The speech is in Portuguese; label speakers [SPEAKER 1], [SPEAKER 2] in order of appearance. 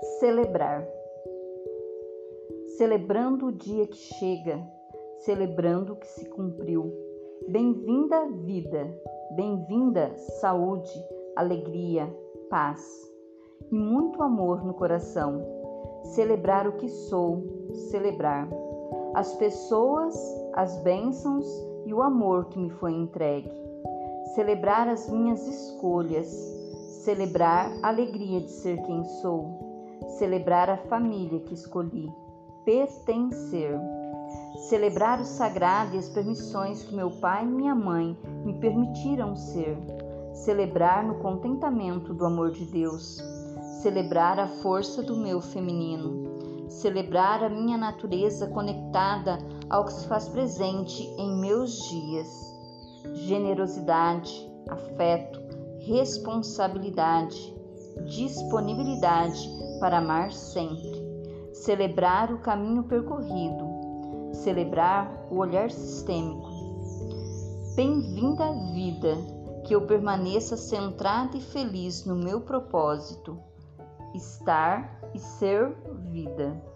[SPEAKER 1] Celebrar. Celebrando o dia que chega, celebrando o que se cumpriu. Bem-vinda vida, bem-vinda saúde, alegria, paz e muito amor no coração. Celebrar o que sou, celebrar as pessoas, as bênçãos e o amor que me foi entregue. Celebrar as minhas escolhas, celebrar a alegria de ser quem sou celebrar a família que escolhi, pertencer, celebrar o sagrado e as permissões que meu pai e minha mãe me permitiram ser, celebrar no contentamento do amor de Deus, celebrar a força do meu feminino, celebrar a minha natureza conectada ao que se faz presente em meus dias, generosidade, afeto, responsabilidade, disponibilidade para amar sempre, celebrar o caminho percorrido, celebrar o olhar sistêmico. Bem-vinda à vida, que eu permaneça centrada e feliz no meu propósito, estar e ser vida.